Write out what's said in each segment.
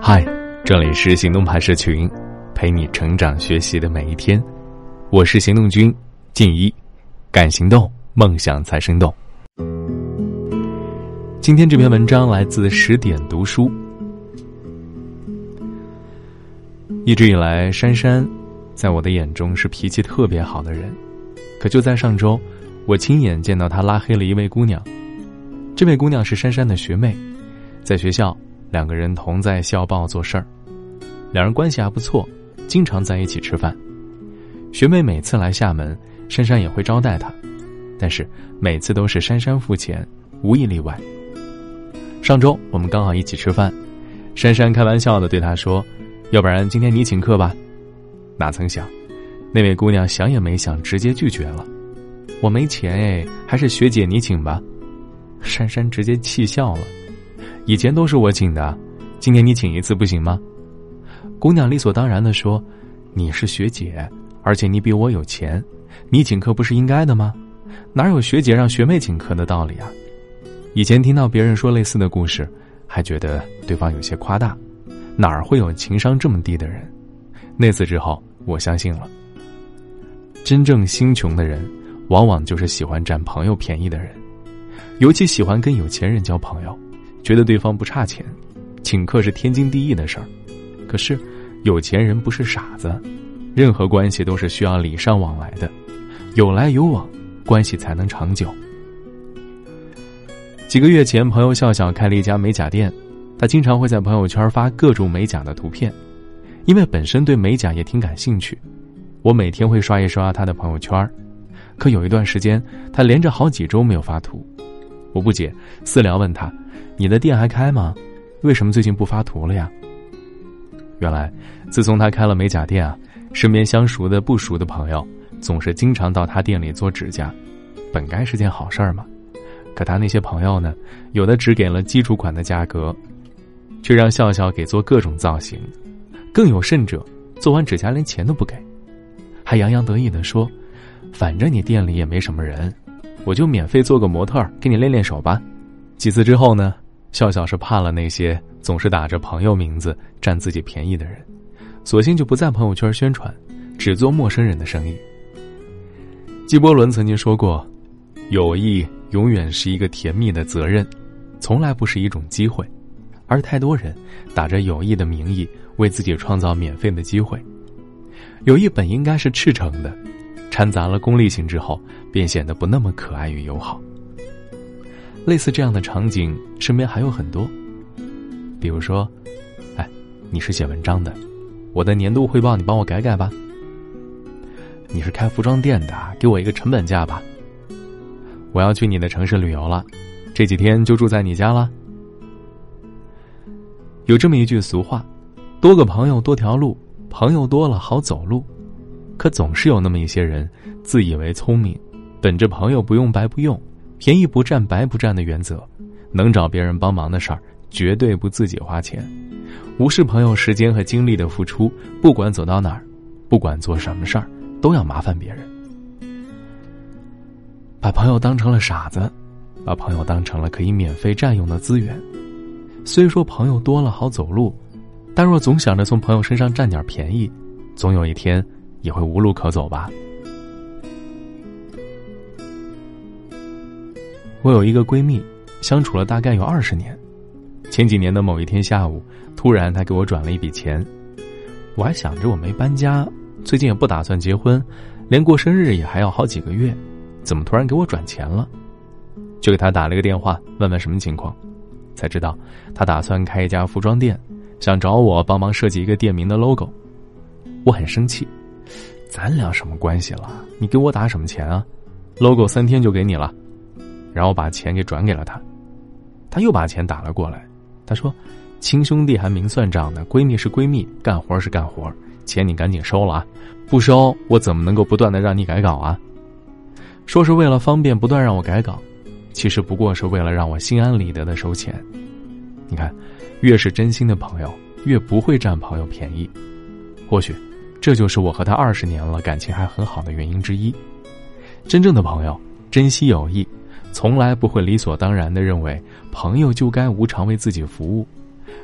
嗨，这里是行动派社群，陪你成长学习的每一天。我是行动君静一，敢行动，梦想才生动。今天这篇文章来自十点读书。一直以来，珊珊在我的眼中是脾气特别好的人，可就在上周，我亲眼见到她拉黑了一位姑娘。这位姑娘是珊珊的学妹，在学校。两个人同在校报做事儿，两人关系还不错，经常在一起吃饭。学妹每次来厦门，珊珊也会招待她，但是每次都是珊珊付钱，无一例外。上周我们刚好一起吃饭，珊珊开玩笑的对她说：“要不然今天你请客吧。”哪曾想，那位姑娘想也没想，直接拒绝了：“我没钱哎，还是学姐你请吧。”珊珊直接气笑了。以前都是我请的，今天你请一次不行吗？姑娘理所当然的说：“你是学姐，而且你比我有钱，你请客不是应该的吗？哪有学姐让学妹请客的道理啊？”以前听到别人说类似的故事，还觉得对方有些夸大，哪儿会有情商这么低的人？那次之后，我相信了。真正心穷的人，往往就是喜欢占朋友便宜的人，尤其喜欢跟有钱人交朋友。觉得对方不差钱，请客是天经地义的事儿。可是，有钱人不是傻子，任何关系都是需要礼尚往来的，有来有往，关系才能长久。几个月前，朋友笑笑开了一家美甲店，他经常会在朋友圈发各种美甲的图片，因为本身对美甲也挺感兴趣。我每天会刷一刷他的朋友圈，可有一段时间，他连着好几周没有发图。我不解，私聊问他。你的店还开吗？为什么最近不发图了呀？原来，自从他开了美甲店啊，身边相熟的、不熟的朋友总是经常到他店里做指甲，本该是件好事儿嘛。可他那些朋友呢，有的只给了基础款的价格，却让笑笑给做各种造型，更有甚者，做完指甲连钱都不给，还洋洋得意的说：“反正你店里也没什么人，我就免费做个模特给你练练手吧。”几次之后呢？笑笑是怕了那些总是打着朋友名字占自己便宜的人，索性就不在朋友圈宣传，只做陌生人的生意。纪伯伦曾经说过：“友谊永远是一个甜蜜的责任，从来不是一种机会。”而太多人打着友谊的名义为自己创造免费的机会。友谊本应该是赤诚的，掺杂了功利性之后，便显得不那么可爱与友好。类似这样的场景，身边还有很多。比如说，哎，你是写文章的，我的年度汇报你帮我改改吧。你是开服装店的，给我一个成本价吧。我要去你的城市旅游了，这几天就住在你家了。有这么一句俗话：多个朋友多条路，朋友多了好走路。可总是有那么一些人，自以为聪明，本着朋友不用白不用。便宜不占白不占的原则，能找别人帮忙的事儿，绝对不自己花钱，无视朋友时间和精力的付出。不管走到哪儿，不管做什么事儿，都要麻烦别人。把朋友当成了傻子，把朋友当成了可以免费占用的资源。虽说朋友多了好走路，但若总想着从朋友身上占点便宜，总有一天也会无路可走吧。我有一个闺蜜，相处了大概有二十年。前几年的某一天下午，突然她给我转了一笔钱。我还想着我没搬家，最近也不打算结婚，连过生日也还要好几个月，怎么突然给我转钱了？就给她打了个电话，问问什么情况。才知道她打算开一家服装店，想找我帮忙设计一个店名的 logo。我很生气，咱俩什么关系了？你给我打什么钱啊？logo 三天就给你了。然后把钱给转给了他，他又把钱打了过来。他说：“亲兄弟还明算账呢，闺蜜是闺蜜，干活是干活，钱你赶紧收了啊！不收我怎么能够不断的让你改稿啊？”说是为了方便不断让我改稿，其实不过是为了让我心安理得的收钱。你看，越是真心的朋友，越不会占朋友便宜。或许，这就是我和他二十年了感情还很好的原因之一。真正的朋友，珍惜友谊。从来不会理所当然的认为朋友就该无偿为自己服务，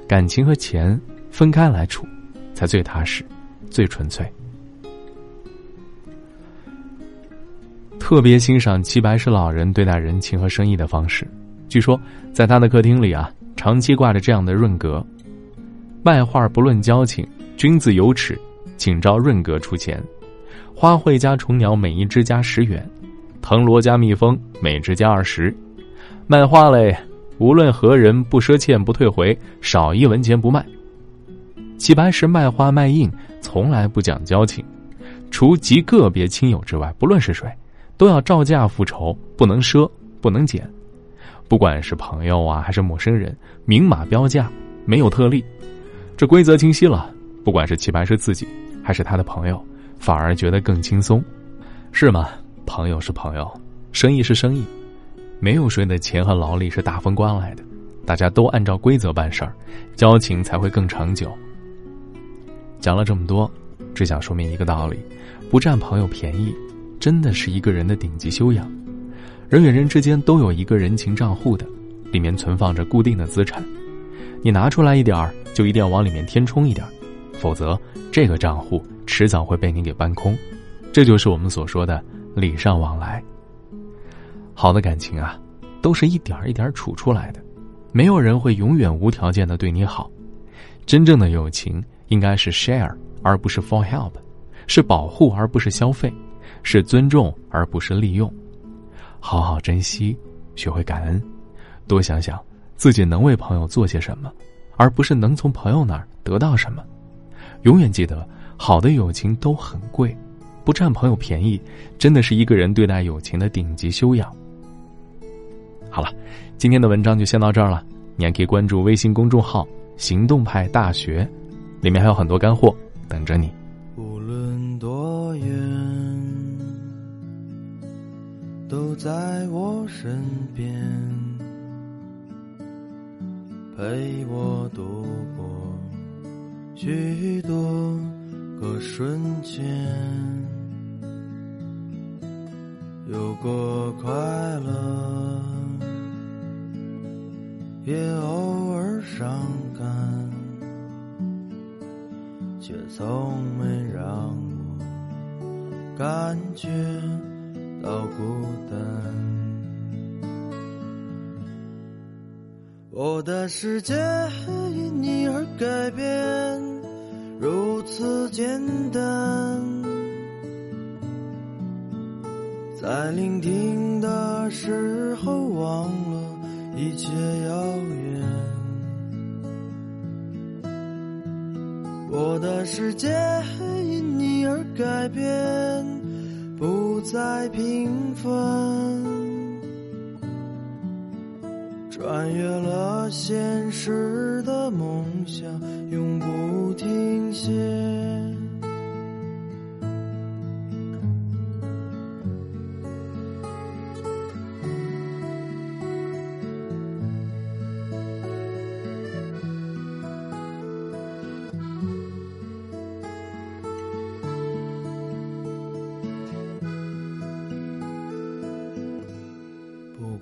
感情和钱分开来处，才最踏实、最纯粹。特别欣赏齐白石老人对待人情和生意的方式。据说，在他的客厅里啊，长期挂着这样的润格：“卖画不论交情，君子有耻，请照润格出钱。花卉加虫鸟，每一只加十元；藤萝加蜜蜂，每只加二十。卖画嘞，无论何人，不赊欠，不退回，少一文钱不卖。”齐白石卖花卖印，从来不讲交情，除极个别亲友之外，不论是谁。都要照价付酬，不能赊，不能减。不管是朋友啊，还是陌生人，明码标价，没有特例。这规则清晰了，不管是齐白石自己，还是他的朋友，反而觉得更轻松，是吗？朋友是朋友，生意是生意，没有谁的钱和劳力是大风刮来的。大家都按照规则办事儿，交情才会更长久。讲了这么多，只想说明一个道理：不占朋友便宜。真的是一个人的顶级修养。人与人之间都有一个人情账户的，里面存放着固定的资产。你拿出来一点儿，就一定要往里面填充一点儿，否则这个账户迟早会被你给搬空。这就是我们所说的礼尚往来。好的感情啊，都是一点一点处出来的，没有人会永远无条件的对你好。真正的友情应该是 share 而不是 for help，是保护而不是消费。是尊重而不是利用，好好珍惜，学会感恩，多想想自己能为朋友做些什么，而不是能从朋友那儿得到什么。永远记得，好的友情都很贵，不占朋友便宜，真的是一个人对待友情的顶级修养。好了，今天的文章就先到这儿了。你还可以关注微信公众号“行动派大学”，里面还有很多干货等着你。无论多远。都在我身边，陪我度过许多个瞬间，有过快乐，也偶尔伤感，却从没让我感觉。到孤单，我的世界因你而改变，如此简单。在聆听的时候，忘了一切遥远。我的世界因你而改变。不再平凡，穿越了现实的梦想，永不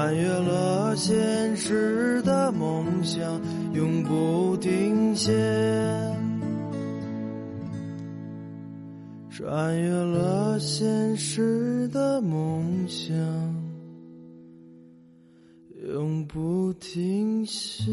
穿越了现实的梦想，永不停歇。穿越了现实的梦想，永不停歇。